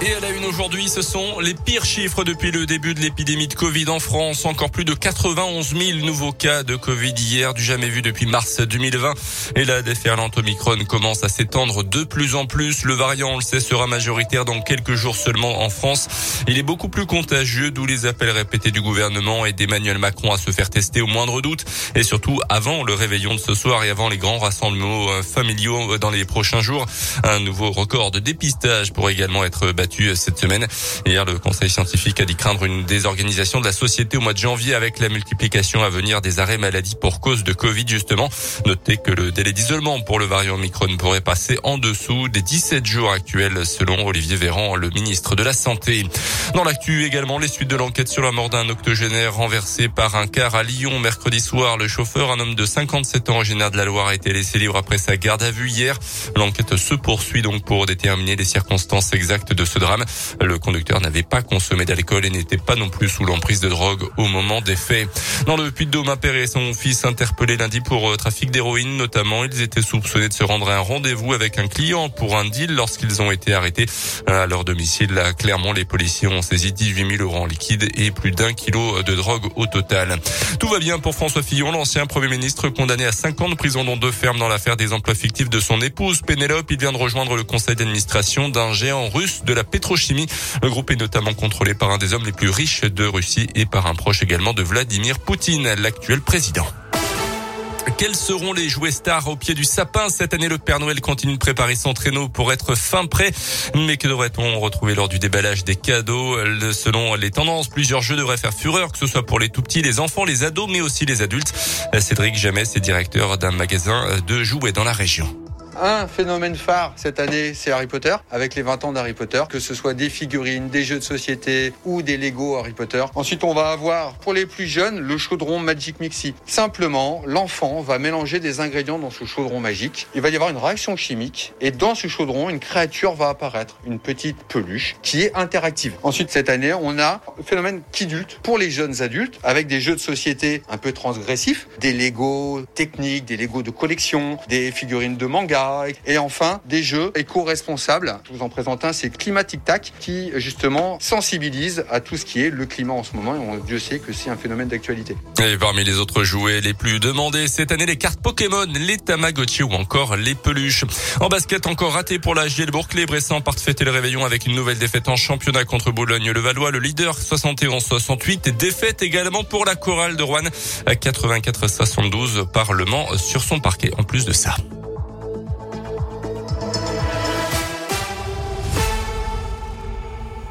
Et à la une aujourd'hui, ce sont les pires chiffres depuis le début de l'épidémie de Covid en France. Encore plus de 91 000 nouveaux cas de Covid hier, du jamais vu depuis mars 2020. Et la déferlante Omicron commence à s'étendre de plus en plus. Le variant, on le sait, sera majoritaire dans quelques jours seulement en France. Il est beaucoup plus contagieux, d'où les appels répétés du gouvernement et d'Emmanuel Macron à se faire tester au moindre doute. Et surtout avant le réveillon de ce soir et avant les grands rassemblements euh, familiaux dans les prochains jours. Un nouveau record de dépistage pourrait également être battu cette semaine. Hier, le Conseil scientifique a dit craindre une désorganisation de la société au mois de janvier avec la multiplication à venir des arrêts maladie pour cause de Covid, justement. Notez que le délai d'isolement pour le variant Omicron pourrait passer en dessous des 17 jours actuels, selon Olivier Véran, le ministre de la Santé. Dans l'actu également, les suites de l'enquête sur la mort d'un octogénaire renversé par un car à Lyon mercredi soir. Le chauffeur, un homme de 57 ans originaire de la Loire, a été laissé libre après sa garde à vue hier. L'enquête se poursuit donc pour déterminer les circonstances exactes de ce drame. Le conducteur n'avait pas consommé d'alcool et n'était pas non plus sous l'emprise de drogue au moment des faits. Dans le Puy-de-Dôme, un père et son fils interpellés lundi pour euh, trafic d'héroïne notamment. Ils étaient soupçonnés de se rendre à un rendez-vous avec un client pour un deal lorsqu'ils ont été arrêtés à leur domicile. Là, clairement, les policiers ont saisi 18 000 euros en liquide et plus d'un kilo de drogue au total. Tout va bien pour François Fillon, l'ancien Premier ministre condamné à 5 ans de prison dont deux fermes dans l'affaire des emplois fictifs de son épouse Pénélope. Il vient de rejoindre le conseil d'administration d'un géant russe de la pétrochimie. Le groupe est notamment contrôlé par un des hommes les plus riches de Russie et par un proche également de Vladimir Poutine, l'actuel président. Quels seront les jouets stars au pied du sapin Cette année, le Père Noël continue de préparer son traîneau pour être fin prêt. Mais que devrait-on retrouver lors du déballage des cadeaux? Selon les tendances, plusieurs jeux devraient faire fureur, que ce soit pour les tout petits, les enfants, les ados, mais aussi les adultes. Cédric Jamais est directeur d'un magasin de jouets dans la région un phénomène phare cette année, c'est Harry Potter, avec les 20 ans d'Harry Potter, que ce soit des figurines, des jeux de société ou des Lego Harry Potter. Ensuite, on va avoir pour les plus jeunes le chaudron Magic Mixi. Simplement, l'enfant va mélanger des ingrédients dans ce chaudron magique. Il va y avoir une réaction chimique et dans ce chaudron, une créature va apparaître, une petite peluche qui est interactive. Ensuite, cette année, on a le phénomène Kidulte pour les jeunes adultes avec des jeux de société un peu transgressifs, des Lego techniques, des Lego de collection, des figurines de manga et enfin, des jeux éco-responsables. Je vous en présente un, c'est Climatic Tac, qui justement sensibilise à tout ce qui est le climat en ce moment. Et Dieu sait que c'est un phénomène d'actualité. Et parmi les autres jouets les plus demandés cette année, les cartes Pokémon, les Tamagotchi ou encore les peluches. En basket, encore raté pour la Gielbourg. Les Bressans partent fêter le réveillon avec une nouvelle défaite en championnat contre Boulogne-le-Valois. Le leader 71-68. Défaite également pour la chorale de Rouen à 84-72 Parlement sur son parquet. En plus de ça.